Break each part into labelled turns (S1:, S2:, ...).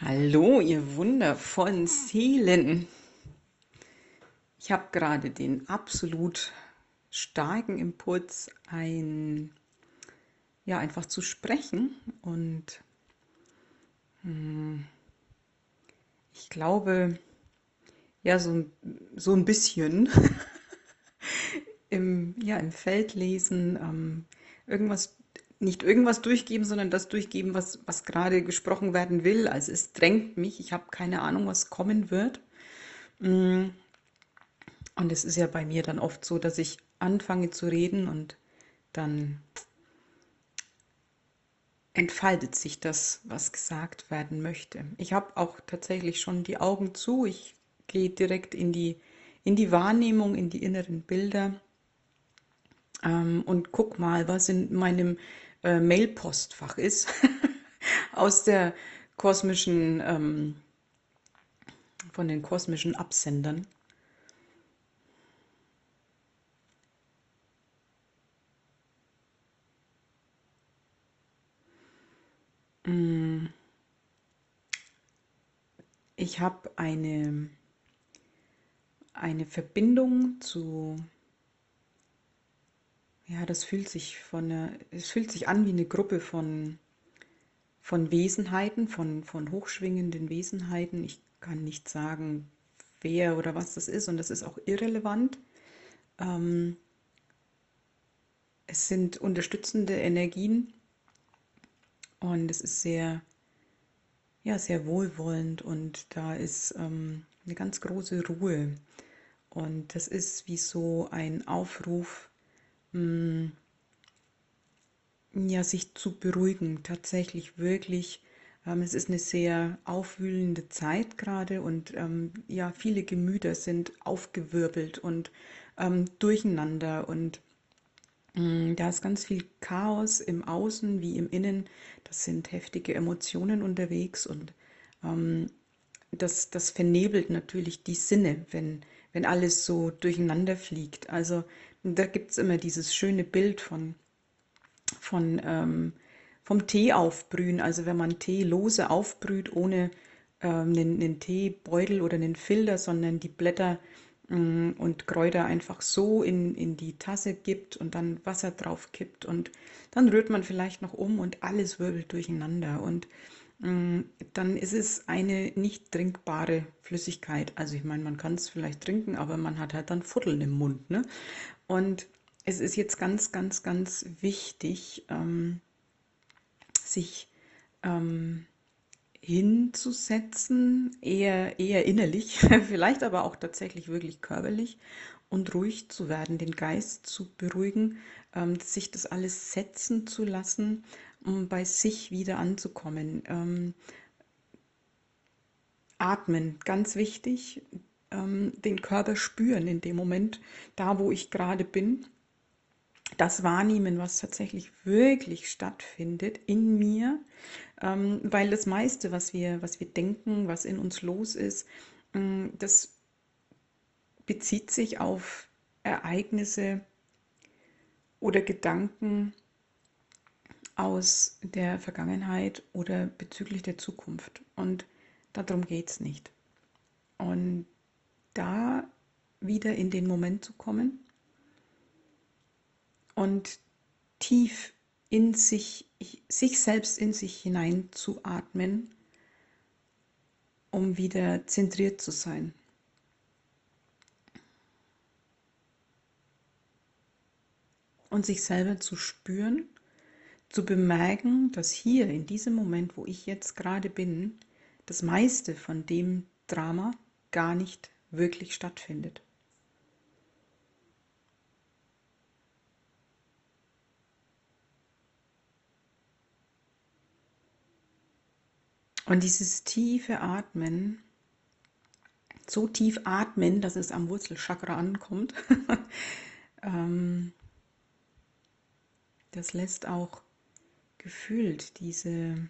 S1: Hallo, ihr wundervollen Seelen. Ich habe gerade den absolut starken Impuls, ein, ja, einfach zu sprechen. Und hm, ich glaube, ja, so, so ein bisschen im, ja, im Feld lesen, ähm, irgendwas nicht irgendwas durchgeben, sondern das durchgeben, was, was gerade gesprochen werden will. Also es drängt mich, ich habe keine Ahnung, was kommen wird. Mm. Und es ist ja bei mir dann oft so, dass ich anfange zu reden und dann entfaltet sich das, was gesagt werden möchte. Ich habe auch tatsächlich schon die Augen zu. Ich gehe direkt in die, in die Wahrnehmung, in die inneren Bilder ähm, und guck mal, was in meinem äh, Mailpostfach ist, aus der kosmischen, ähm, von den kosmischen Absendern. Mm. Ich habe eine, eine Verbindung zu ja, das fühlt sich von einer, es fühlt sich an wie eine Gruppe von, von Wesenheiten, von, von hochschwingenden Wesenheiten. Ich kann nicht sagen, wer oder was das ist und das ist auch irrelevant. Ähm, es sind unterstützende Energien und es ist sehr, ja, sehr wohlwollend und da ist ähm, eine ganz große Ruhe. Und das ist wie so ein Aufruf Mm, ja, sich zu beruhigen, tatsächlich wirklich. Ähm, es ist eine sehr aufwühlende Zeit gerade und ähm, ja, viele Gemüter sind aufgewirbelt und ähm, durcheinander und mm, da ist ganz viel Chaos im Außen wie im Innen. Das sind heftige Emotionen unterwegs und ähm, das, das vernebelt natürlich die Sinne, wenn, wenn alles so durcheinander fliegt. Also da gibt es immer dieses schöne Bild von, von ähm, vom Tee aufbrühen. Also wenn man Tee lose aufbrüht, ohne ähm, einen, einen, Teebeutel oder einen Filter, sondern die Blätter ähm, und Kräuter einfach so in, in die Tasse gibt und dann Wasser drauf kippt und dann rührt man vielleicht noch um und alles wirbelt durcheinander. Und Mm, dann ist es eine nicht trinkbare Flüssigkeit. Also ich meine, man kann es vielleicht trinken, aber man hat halt dann Futteln im Mund. Ne? Und es ist jetzt ganz, ganz, ganz wichtig, ähm, sich ähm, hinzusetzen, eher, eher innerlich, vielleicht aber auch tatsächlich wirklich körperlich und ruhig zu werden, den Geist zu beruhigen, ähm, sich das alles setzen zu lassen um bei sich wieder anzukommen. Ähm, atmen, ganz wichtig. Ähm, den Körper spüren in dem Moment, da wo ich gerade bin. Das wahrnehmen, was tatsächlich wirklich stattfindet in mir, ähm, weil das meiste, was wir, was wir denken, was in uns los ist, ähm, das bezieht sich auf Ereignisse oder Gedanken, aus der Vergangenheit oder bezüglich der Zukunft. Und darum geht es nicht. Und da wieder in den Moment zu kommen und tief in sich, sich selbst in sich hinein zu atmen, um wieder zentriert zu sein. Und sich selber zu spüren zu bemerken, dass hier in diesem Moment, wo ich jetzt gerade bin, das meiste von dem Drama gar nicht wirklich stattfindet. Und dieses tiefe Atmen, so tief atmen, dass es am Wurzelchakra ankommt, ähm, das lässt auch gefühlt diese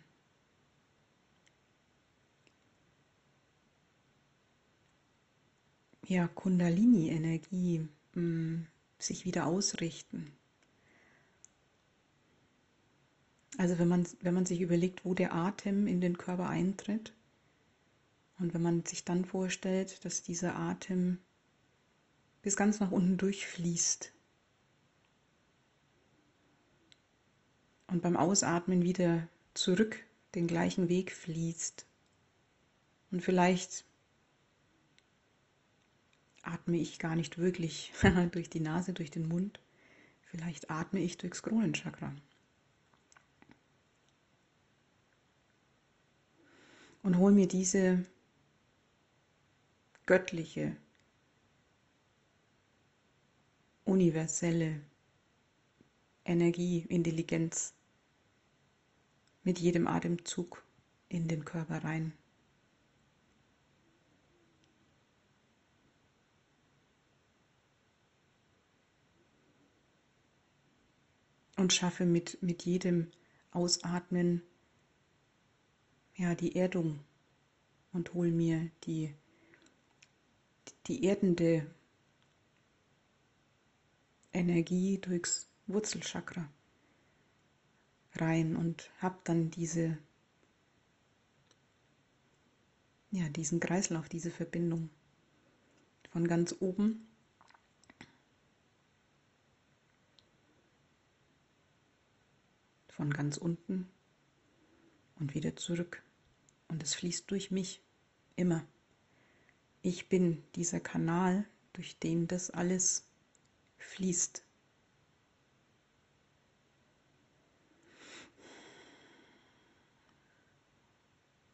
S1: ja, Kundalini-Energie mm, sich wieder ausrichten. Also wenn man, wenn man sich überlegt, wo der Atem in den Körper eintritt, Und wenn man sich dann vorstellt, dass dieser Atem bis ganz nach unten durchfließt und beim Ausatmen wieder zurück den gleichen Weg fließt und vielleicht atme ich gar nicht wirklich durch die Nase, durch den Mund, vielleicht atme ich durchs Kronenchakra. Und hol mir diese göttliche, universelle Energie, Intelligenz mit jedem Atemzug in den Körper rein. Und schaffe mit, mit jedem Ausatmen ja, die Erdung und hol mir die die erdende Energie durchs Wurzelchakra rein und habe dann diese ja, diesen Kreislauf, diese Verbindung von ganz oben von ganz unten und wieder zurück. Und es fließt durch mich immer. Ich bin dieser Kanal, durch den das alles fließt.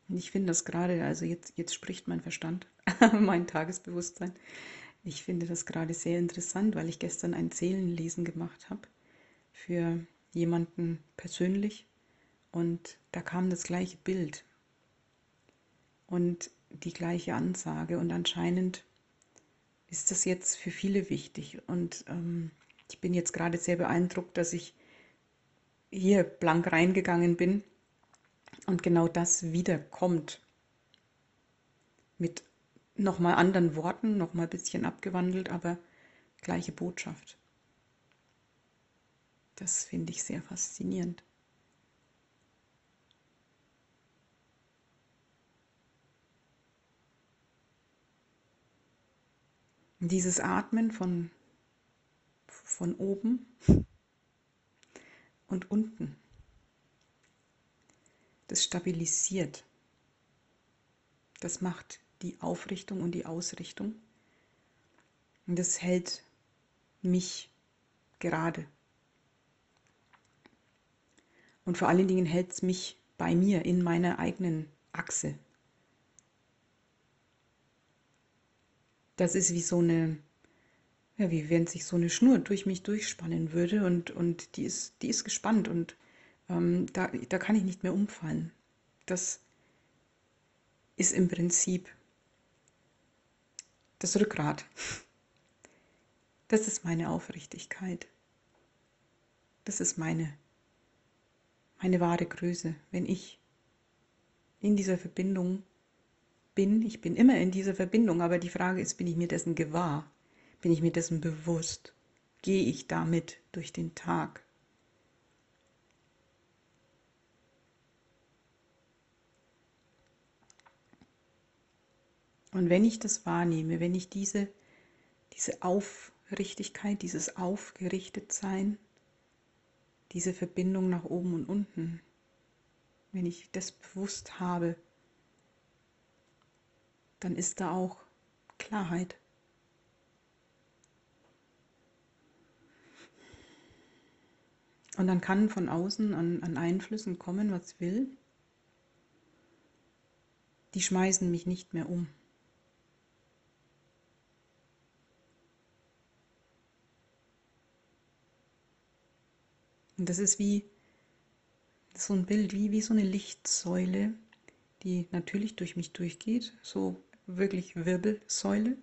S1: Und ich finde das gerade, also jetzt, jetzt spricht mein Verstand, mein Tagesbewusstsein. Ich finde das gerade sehr interessant, weil ich gestern ein Seelenlesen gemacht habe für jemanden persönlich und da kam das gleiche Bild. Und die gleiche Ansage und anscheinend ist das jetzt für viele wichtig und ähm, ich bin jetzt gerade sehr beeindruckt, dass ich hier blank reingegangen bin und genau das wiederkommt mit nochmal anderen Worten, nochmal ein bisschen abgewandelt, aber gleiche Botschaft. Das finde ich sehr faszinierend. Dieses Atmen von, von oben und unten, das stabilisiert. Das macht die Aufrichtung und die Ausrichtung. Und das hält mich gerade. Und vor allen Dingen hält es mich bei mir in meiner eigenen Achse, das ist wie so eine, ja, wie wenn sich so eine Schnur durch mich durchspannen würde und, und die, ist, die ist gespannt und ähm, da, da kann ich nicht mehr umfallen. Das ist im Prinzip das Rückgrat. Das ist meine Aufrichtigkeit. Das ist meine, meine wahre Größe, wenn ich in dieser Verbindung bin. Ich bin immer in dieser Verbindung, aber die Frage ist, bin ich mir dessen gewahr? Bin ich mir dessen bewusst? Gehe ich damit durch den Tag? Und wenn ich das wahrnehme, wenn ich diese, diese Aufrichtigkeit, dieses Aufgerichtetsein, diese Verbindung nach oben und unten, wenn ich das bewusst habe, dann ist da auch Klarheit. Und dann kann von außen an, an Einflüssen kommen, was will. Die schmeißen mich nicht mehr um. Und das ist wie so ein Bild, wie, wie so eine Lichtsäule, die natürlich durch mich durchgeht, so wirklich Wirbelsäule,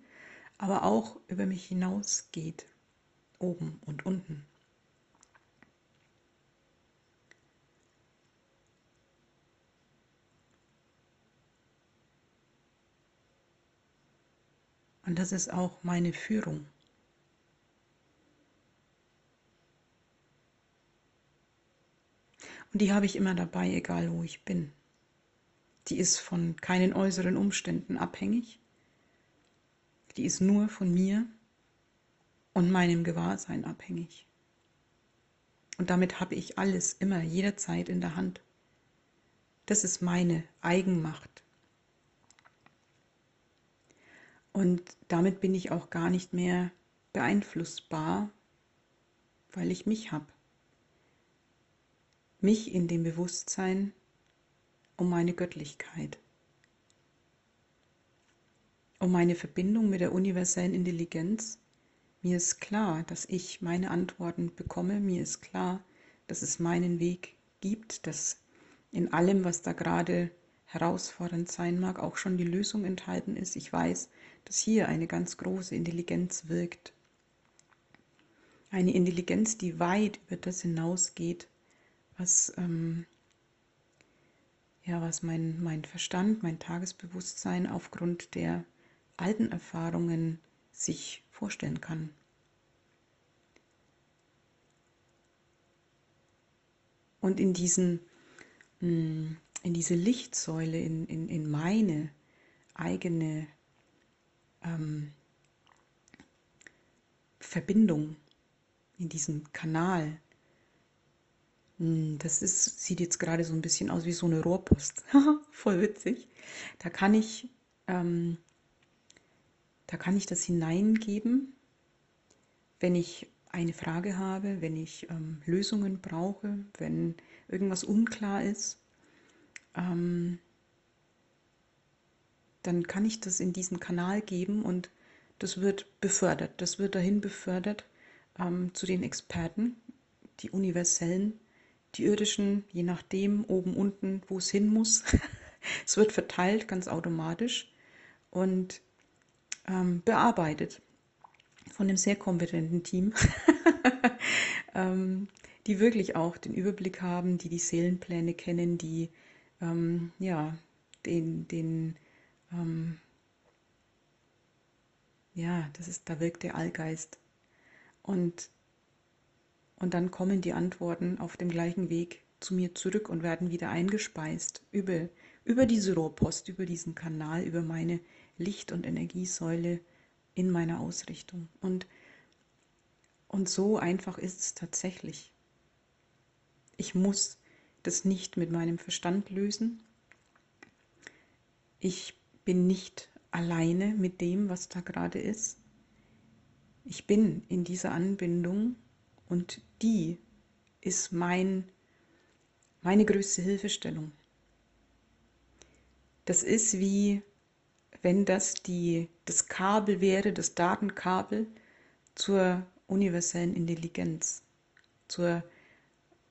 S1: aber auch über mich hinausgeht, oben und unten. Und das ist auch meine Führung. Und die habe ich immer dabei, egal wo ich bin. Die ist von keinen äußeren Umständen abhängig. Die ist nur von mir und meinem Gewahrsein abhängig. Und damit habe ich alles immer, jederzeit in der Hand. Das ist meine Eigenmacht. Und damit bin ich auch gar nicht mehr beeinflussbar, weil ich mich habe. Mich in dem Bewusstsein um meine Göttlichkeit, um meine Verbindung mit der universellen Intelligenz. Mir ist klar, dass ich meine Antworten bekomme. Mir ist klar, dass es meinen Weg gibt, dass in allem, was da gerade herausfordernd sein mag, auch schon die Lösung enthalten ist. Ich weiß, dass hier eine ganz große Intelligenz wirkt. Eine Intelligenz, die weit über das hinausgeht, was, ähm, ja, was mein, mein Verstand, mein Tagesbewusstsein aufgrund der alten Erfahrungen sich vorstellen kann. Und in diesen hm, in diese Lichtsäule, in, in, in meine eigene ähm, Verbindung, in diesen Kanal. Hm, das ist, sieht jetzt gerade so ein bisschen aus wie so eine Rohrpost. Voll witzig. Da kann ich, ähm, da kann ich das hineingeben, wenn ich eine Frage habe, wenn ich ähm, Lösungen brauche, wenn irgendwas unklar ist ähm, dann kann ich das in diesen Kanal geben und das wird befördert. Das wird dahin befördert ähm, zu den Experten, die universellen, die irdischen, je nachdem, oben, unten, wo es hin muss. es wird verteilt ganz automatisch und ähm, bearbeitet von einem sehr kompetenten Team, ähm, die wirklich auch den Überblick haben, die die Seelenpläne kennen, die ähm, ja, den, den, ähm, ja, das ist, da wirkt der Allgeist. Und, und dann kommen die Antworten auf dem gleichen Weg zu mir zurück und werden wieder eingespeist über, über diese Rohrpost, über diesen Kanal, über meine Licht- und Energiesäule in meiner Ausrichtung. Und, und so einfach ist es tatsächlich. Ich muss das nicht mit meinem Verstand lösen. Ich bin nicht alleine mit dem, was da gerade ist. Ich bin in dieser Anbindung und die ist mein, meine größte Hilfestellung. Das ist wie wenn das die, das Kabel wäre, das Datenkabel zur universellen Intelligenz, zur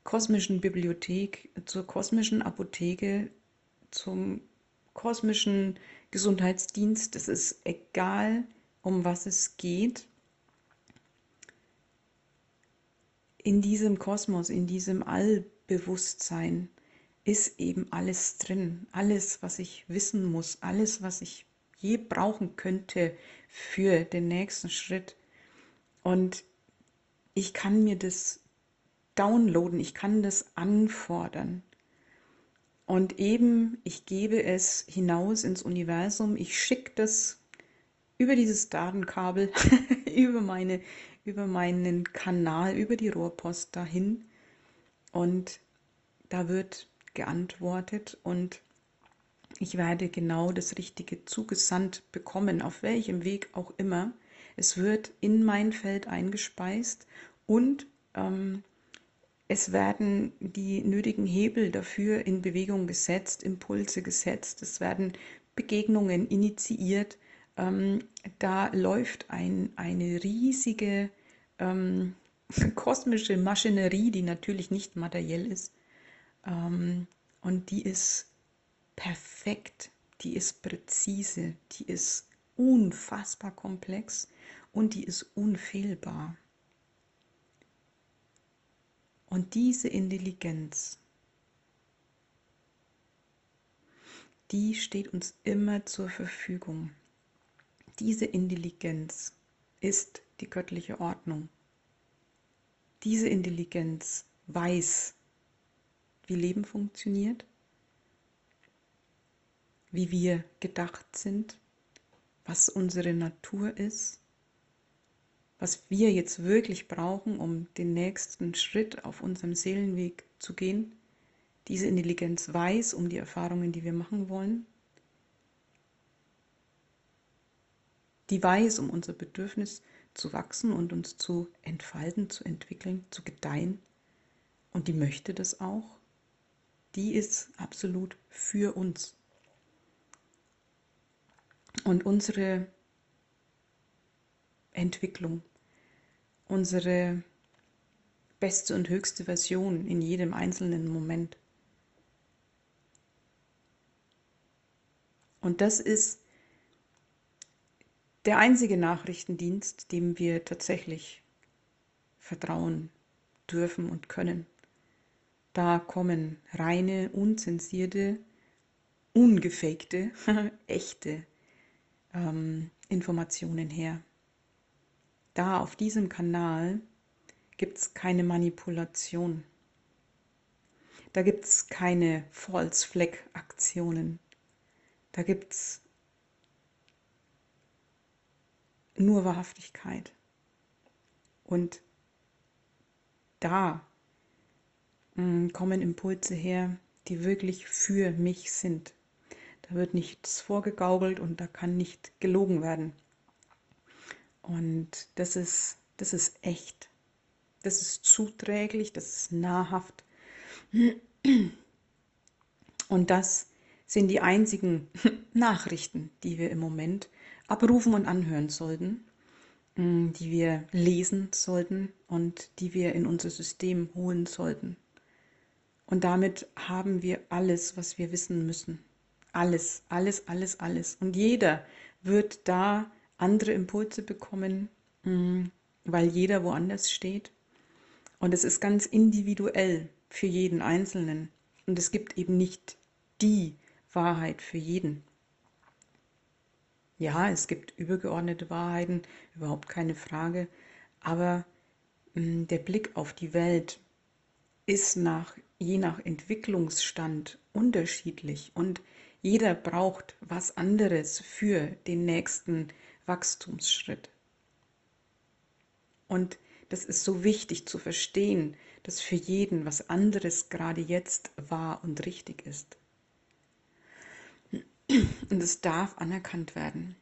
S1: kosmischen Bibliothek, zur kosmischen Apotheke, zum kosmischen Gesundheitsdienst. Es ist egal, um was es geht. In diesem Kosmos, in diesem Allbewusstsein ist eben alles drin. Alles, was ich wissen muss, alles, was ich je brauchen könnte für den nächsten Schritt. Und ich kann mir das downloaden, ich kann das anfordern. Und eben, ich gebe es hinaus ins Universum, ich schicke das über dieses Datenkabel, über, meine, über meinen Kanal, über die Rohrpost dahin. Und da wird geantwortet und ich werde genau das Richtige zugesandt bekommen, auf welchem Weg auch immer. Es wird in mein Feld eingespeist und ähm, es werden die nötigen Hebel dafür in Bewegung gesetzt, Impulse gesetzt, es werden Begegnungen initiiert. Ähm, da läuft ein, eine riesige ähm, kosmische Maschinerie, die natürlich nicht materiell ist. Ähm, und die ist perfekt, die ist präzise, die ist unfassbar komplex und die ist unfehlbar. Und diese Intelligenz, die steht uns immer zur Verfügung. Diese Intelligenz ist die göttliche Ordnung. Diese Intelligenz weiß, wie Leben funktioniert. wie wir gedacht sind, was unsere Natur ist, was wir jetzt wirklich brauchen, um den nächsten Schritt auf unserem Seelenweg zu gehen. Diese Intelligenz weiß um die Erfahrungen, die wir machen wollen. Weiß um unser Bedürfnis zu wachsen und uns zu entfalten, zu entwickeln, zu gedeihen. Und die möchte das auch. Die ist absolut für uns. Und unsere Entwicklung, unsere beste und höchste Version in jedem einzelnen Moment. Und das ist der einzige Nachrichtendienst, dem wir tatsächlich vertrauen dürfen und können. Da kommen reine, unzensierte, ungefakte, echte ähm, Informationen her. Da auf diesem Kanal gibt es keine Manipulation. Da gibt es keine False Flag Aktionen. Da gibt es nur Wahrhaftigkeit. Und da mm, kommen Impulse her, die wirklich für mich sind. Da wird nichts vorgegaukelt und da kann nicht gelogen werden. Und das ist, das ist echt. Das ist zuträglich, das ist nahrhaft. Und das sind die einzigen Nachrichten, die wir im Moment abrufen und anhören sollten, mm, die wir lesen sollten und die wir in unser System holen sollten. Und damit haben wir alles, was wir wissen müssen. Alles, alles, alles, alles. Und jeder wird da andere Impulse bekommen, mm, weil jeder woanders steht. Und es ist ganz individuell für jeden Einzelnen. Und es gibt eben nicht die Wahrheit für jeden. Ja, es gibt übergeordnete Wahrheiten, überhaupt keine Frage, aber mh, hm, der Blick auf die Welt ist nach, je nach Entwicklungsstand unterschiedlich und jeder braucht was anderes für den nächsten Wachstumsschritt. Und das ist so wichtig zu verstehen, dass für jeden was anderes gerade jetzt wahr und richtig ist. Und es darf anerkannt werden.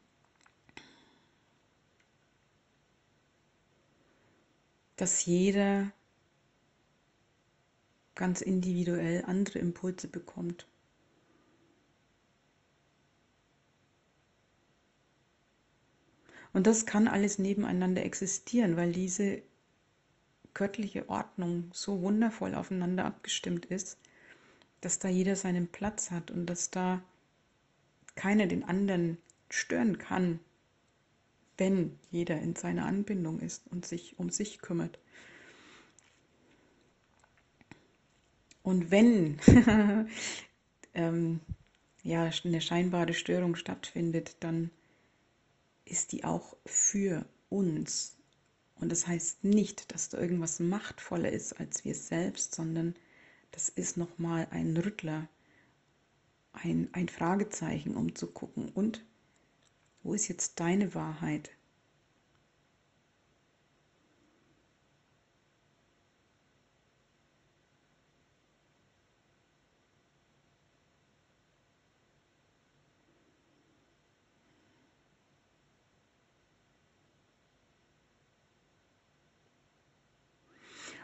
S1: Dass jeder ganz individuell andere Impulse bekommt. Und das kann alles nebeneinander existieren, weil diese göttliche Ordnung so wundervoll aufeinander abgestimmt ist, dass da jeder seinen Platz hat und dass da keiner den anderen stören kann, wenn jeder in seiner Anbindung ist und sich um sich kümmert. Und wenn ähm, ja, eine scheinbare Störung stattfindet, dann ist die auch für uns. Und das heißt nicht, dass da irgendwas machtvoller ist als wir selbst, sondern das ist nochmal ein Rüttler ein, ein Fragezeichen, um zu gucken, und wo ist jetzt deine Wahrheit?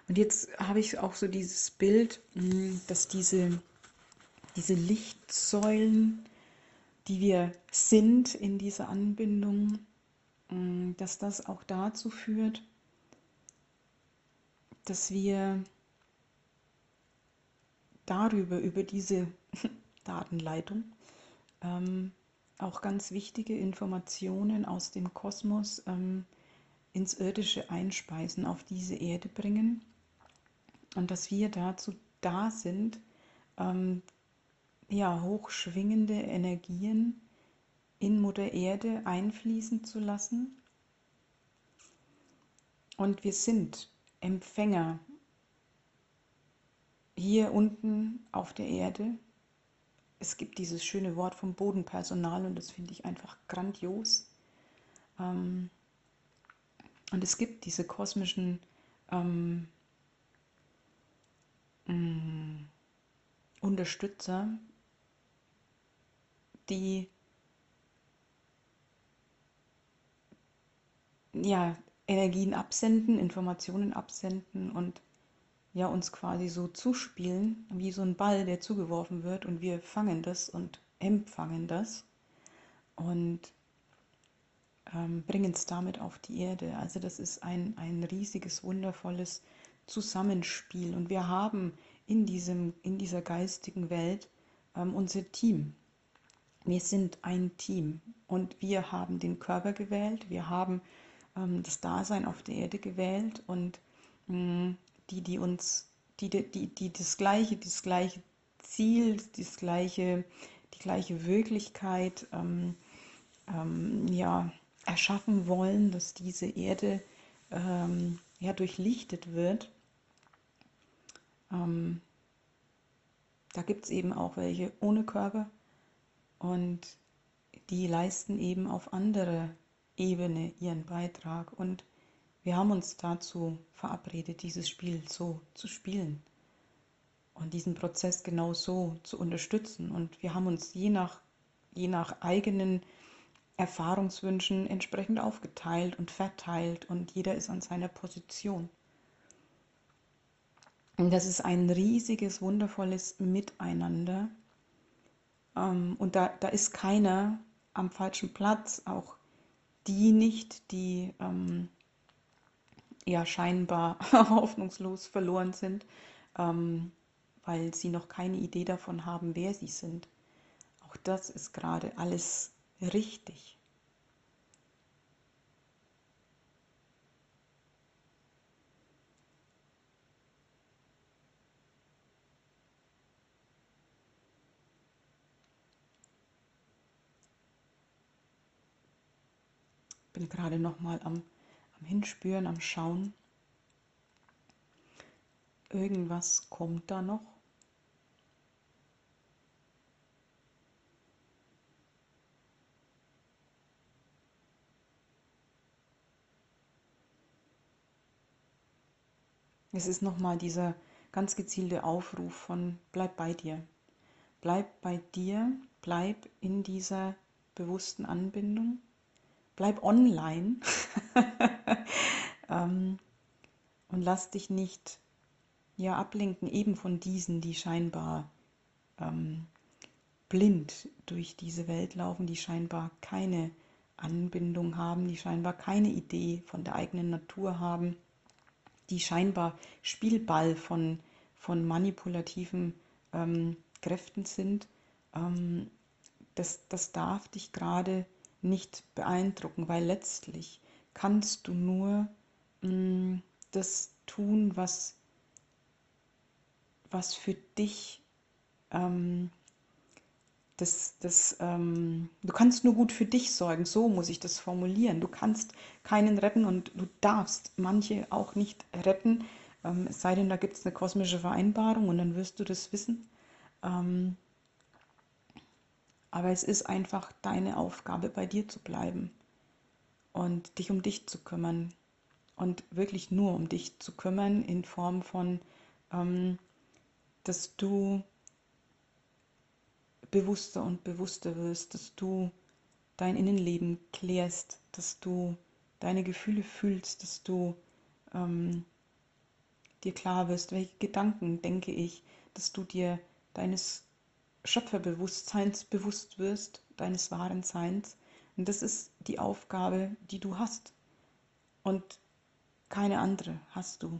S1: Und jetzt habe ich auch so dieses Bild, hm, dass diese diese Lichtsäulen, die wir sind in dieser Anbindung, mm, dass das auch dazu führt, dass wir darüber, über diese Datenleitung, ähm, auch ganz wichtige Informationen aus dem Kosmos ähm, ins Irdische einspeisen, auf diese Erde bringen. Und dass wir dazu da sind, ähm, ja, hochschwingende Energien in Mutter Erde einfließen zu lassen. Und wir sind Empfänger hier unten auf der Erde, es gibt dieses schöne Wort vom Bodenpersonal und das finde ich einfach grandios. Ähm, und es gibt diese kosmischen ähm, mm, Unterstützer, die ja, Energien absenden, Informationen absenden und ja, uns quasi so zuspielen, wie so ein Ball, der zugeworfen wird und wir fangen das und empfangen das und ähm, bringen es damit auf die Erde. Also das ist ein, ein riesiges, wundervolles Zusammenspiel und wir haben in, diesem, in dieser geistigen Welt ähm, unser Team. Wir sind ein Team und wir haben den Körper gewählt, wir haben ähm, das Dasein auf der Erde gewählt und mh, mm, die, die uns, die, die, die das gleiche, das gleiche Ziel, das gleiche, die gleiche Wirklichkeit ähm, ähm, ja, erschaffen wollen, dass diese Erde ähm, ja, durchlichtet wird. Ähm, da gibt es eben auch welche ohne Körper und die leisten eben auf andere Ebene ihren Beitrag. Und wir haben uns dazu verabredet, dieses Spiel so zu spielen und diesen Prozess genau so zu unterstützen. Und wir haben uns je nach, je nach eigenen Erfahrungswünschen entsprechend aufgeteilt und verteilt und jeder ist an seiner Position. Und das ist ein riesiges, wundervolles Miteinander. Ähm, und da, da ist keiner am falschen Platz, auch die nicht, die ähm, ja scheinbar hoffnungslos verloren sind, ähm, weil sie noch keine Idee davon haben, wer sie sind. Auch das ist gerade alles richtig. bin gerade noch mal am am Hinspüren, am Schauen. Irgendwas kommt da noch. Es ist nochmal dieser ganz gezielte Aufruf von bleib bei dir. Bleib bei dir, bleib in dieser bewussten Anbindung bleib online ähm, und lass dich nicht ja, ablenken, eben von diesen, die scheinbar ähm, blind durch diese Welt laufen, die scheinbar keine Anbindung haben, die scheinbar keine Idee von der eigenen Natur haben, die scheinbar Spielball von, von manipulativen ähm, Kräften sind. Ähm, das, das darf dich gerade nicht beeindrucken, weil letztlich kannst du nur mh, mm, das tun, was, was für dich ähm, das, das, ähm, du kannst nur gut für dich sorgen, so muss ich das formulieren. Du kannst keinen retten und du darfst manche auch nicht retten, ähm, es sei denn, da gibt es eine kosmische Vereinbarung und dann wirst du das wissen. Ähm, aber es ist einfach deine Aufgabe, bei dir zu bleiben und dich um dich zu kümmern und wirklich nur um dich zu kümmern in Form von, ähm, dass du bewusster und bewusster wirst, dass du dein Innenleben klärst, dass du deine Gefühle fühlst, dass du ähm, dir klar wirst, welche Gedanken denke ich, dass du dir deines Schöpferbewusstseins bewusst wirst, deines wahren Seins. Und das ist die Aufgabe, die du hast. Und keine andere hast du.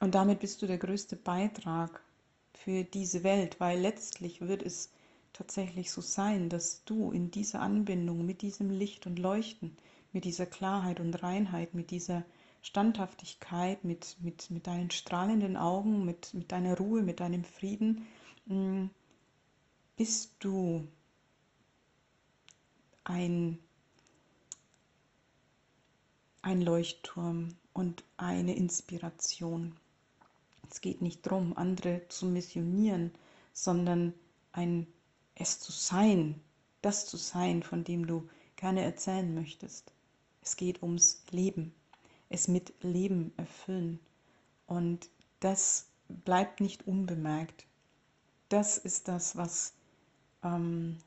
S1: Und damit bist du der größte Beitrag für diese Welt, weil letztlich wird es tatsächlich so sein, dass du in dieser Anbindung mit diesem Licht und Leuchten, mit dieser Klarheit und Reinheit, mit dieser Standhaftigkeit, mit, mit, mit deinen strahlenden Augen, mit, mit deiner Ruhe, mit deinem Frieden, mm, bist du ein, ein Leuchtturm und eine Inspiration. Es geht nicht darum, andere zu missionieren, sondern ein es zu sein, das zu sein, von dem du gerne erzählen möchtest. Es geht ums Leben, es mit Leben erfüllen. Und das bleibt nicht unbemerkt. Das ist das, was, ähm,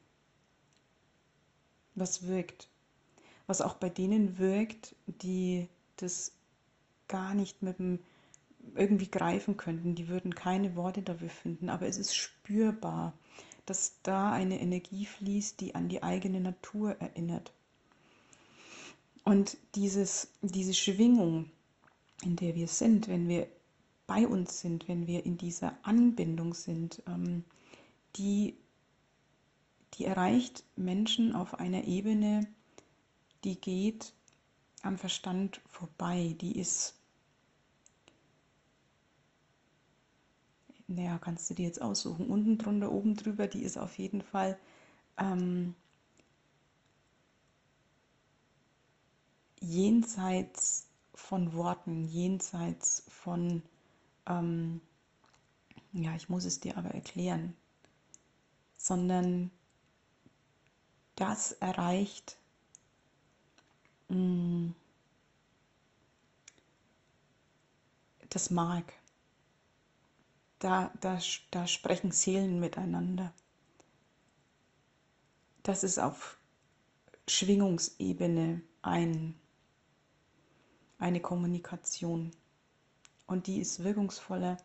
S1: was wirkt. Was auch bei denen wirkt, die das gar nicht mit dem irgendwie greifen könnten. Die würden keine Worte dafür finden, aber es ist spürbar, dass da eine Energie fließt, die an die eigene Natur erinnert. Und dieses, diese Schwingung, in der wir sind, wenn wir bei uns sind, wenn wir in dieser Anbindung sind, ähm, die, die erreicht Menschen auf einer Ebene, die geht am Verstand vorbei, die ist naja, kannst du dir jetzt aussuchen, unten drunter, oben drüber, die ist auf jeden Fall ähm, jenseits von Worten, jenseits von, ähm, ja, ich muss es dir aber erklären, sondern das erreicht mh, mm, das Mark da, da, da sprechen Seelen miteinander. Das ist auf Schwingungsebene ein, eine Kommunikation. Und die ist wirkungsvoller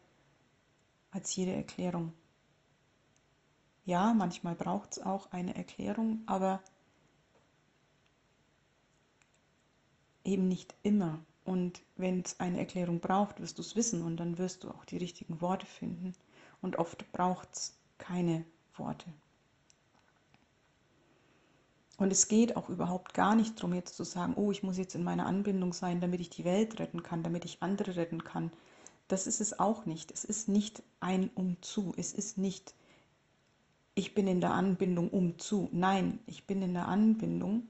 S1: als jede Erklärung. Ja, manchmal braucht es auch eine Erklärung, aber eben nicht immer. Und wenn es eine Erklärung braucht, wirst du es wissen und dann wirst du auch die richtigen Worte finden. Und oft braucht es keine Worte. Und es geht auch überhaupt gar nicht darum, jetzt zu sagen, oh, ich muss jetzt in meiner Anbindung sein, damit ich die Welt retten kann, damit ich andere retten kann. Das ist es auch nicht. Es ist nicht ein Umzu. Es ist nicht, ich bin in der Anbindung umzu. Nein, ich bin in der Anbindung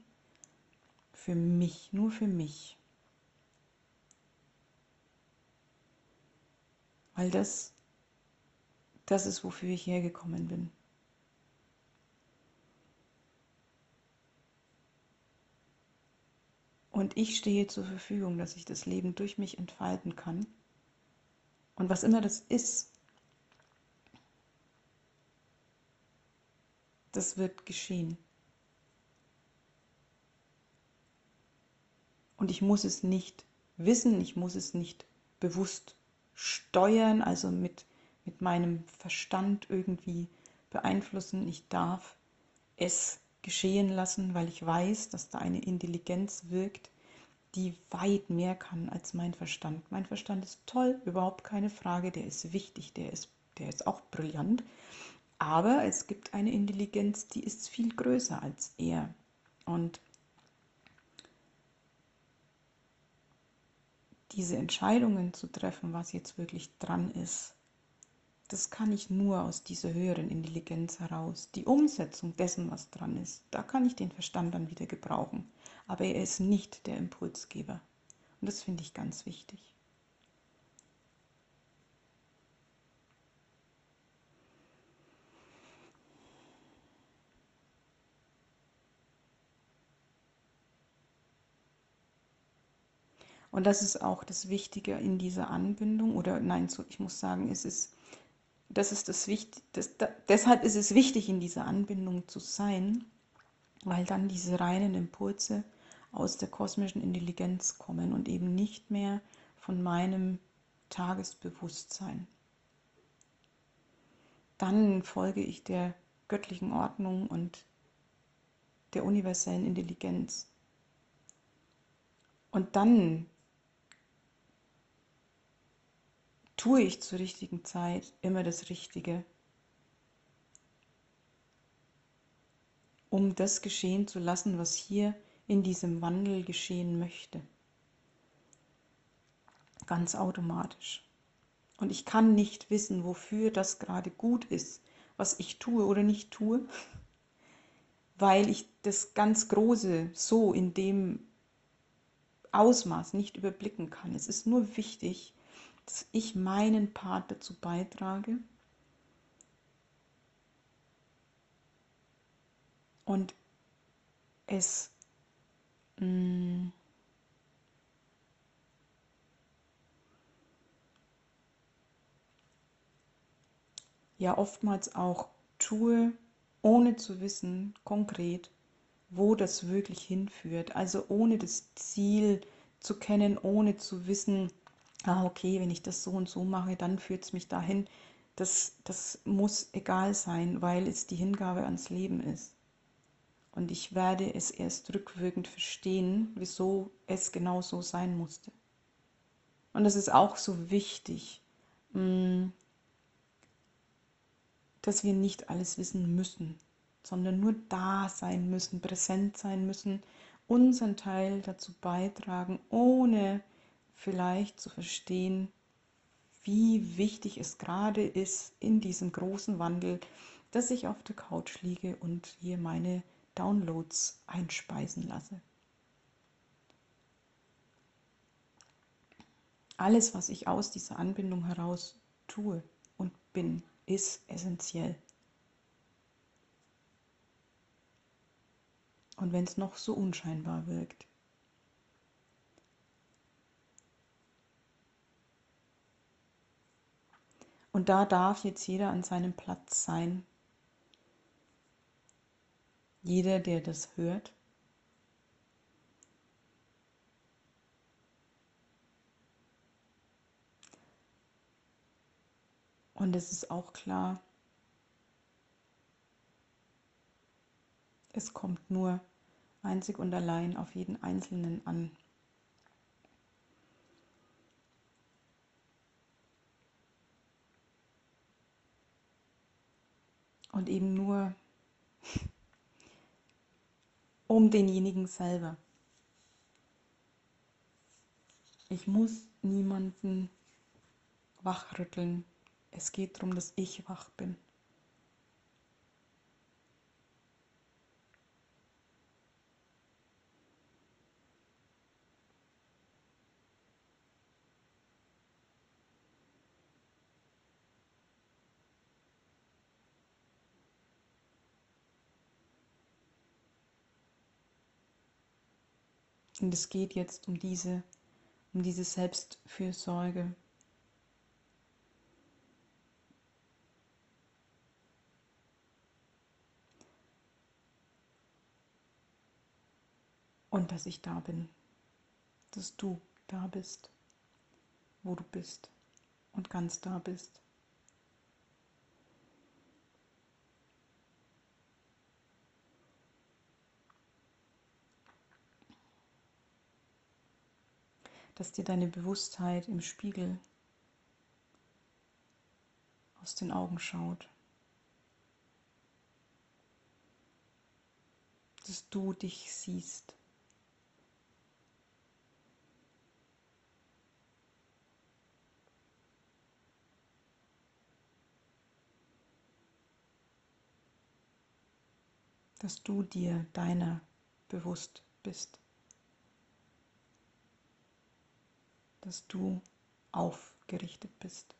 S1: für mich, nur für mich. weil das, das ist, wofür ich hergekommen bin. Und ich stehe zur Verfügung, dass ich das Leben durch mich entfalten kann. Und was immer das ist, das wird geschehen. Und ich muss es nicht wissen, ich muss es nicht bewusst steuern, also mit, mit meinem Verstand irgendwie beeinflussen. Ich darf es geschehen lassen, weil ich weiß, dass da eine Intelligenz wirkt, die weit mehr kann als mein Verstand. Mein Verstand ist toll, überhaupt keine Frage, der ist wichtig, der ist, der ist auch brillant. Aber es gibt eine Intelligenz, die ist viel größer als er. Und diese Entscheidungen zu treffen, was jetzt wirklich dran ist, das kann ich nur aus dieser höheren Intelligenz heraus. Die Umsetzung dessen, was dran ist, da kann ich den Verstand dann wieder gebrauchen. Aber er ist nicht der Impulsgeber. Und das finde ich ganz wichtig. Und das ist auch das Wichtige in dieser Anbindung. Oder nein, ich muss sagen, es ist, das ist das Wichtige. Das, da, deshalb ist es wichtig, in dieser Anbindung zu sein, weil dann diese reinen Impulse aus der kosmischen Intelligenz kommen und eben nicht mehr von meinem Tagesbewusstsein. Dann folge ich der göttlichen Ordnung und der universellen Intelligenz. Und dann tue ich zur richtigen Zeit immer das Richtige, um das geschehen zu lassen, was hier in diesem Wandel geschehen möchte. Ganz automatisch. Und ich kann nicht wissen, wofür das gerade gut ist, was ich tue oder nicht tue, weil ich das ganz Große so in dem Ausmaß nicht überblicken kann. Es ist nur wichtig, dass ich meinen Part dazu beitrage und es mh, mm, ja oftmals auch tue, ohne zu wissen konkret, wo das wirklich hinführt. Also ohne das Ziel zu kennen, ohne zu wissen, ah, okay, wenn ich das so und so mache, dann führt es mich dahin. Das, das muss egal sein, weil es die Hingabe ans Leben ist. Und ich werde es erst rückwirkend verstehen, wieso es genau so sein musste. Und das ist auch so wichtig, mm, dass wir nicht alles wissen müssen, sondern nur da sein müssen, präsent sein müssen, unseren Teil dazu beitragen, ohne vielleicht zu verstehen, wie wichtig es gerade ist in diesem großen Wandel, dass ich auf der Couch liege und hier meine Downloads einspeisen lasse. Alles, was ich aus dieser Anbindung heraus tue und bin, ist essentiell. Und wenn es noch so unscheinbar wirkt. Und da darf jetzt jeder an seinem Platz sein. Jeder, der das hört. Und es ist auch klar, es kommt nur einzig und allein auf jeden Einzelnen an. Und eben nur um denjenigen selber. Ich muss niemanden wachrütteln. Es geht darum, dass ich wach bin. Und es geht jetzt um diese, um diese Selbstfürsorge. Und dass ich da bin, dass du da bist, wo du bist und ganz da bist. Dass dir deine Bewusstheit im Spiegel aus den Augen schaut. Dass du dich siehst. Dass du dir deiner bewusst bist. Dass du aufgerichtet bist.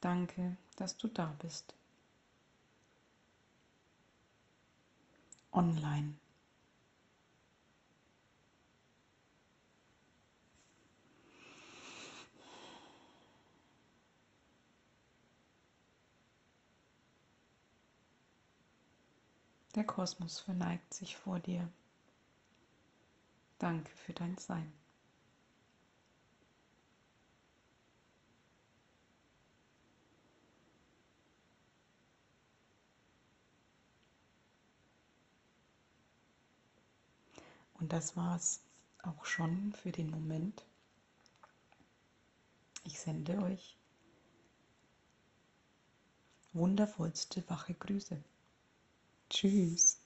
S1: Danke, dass du da bist. Online. Der Kosmos verneigt sich vor dir. Danke für dein Sein. Und das war's auch schon für den Moment. Ich sende euch wundervollste wache Grüße. Tschüss.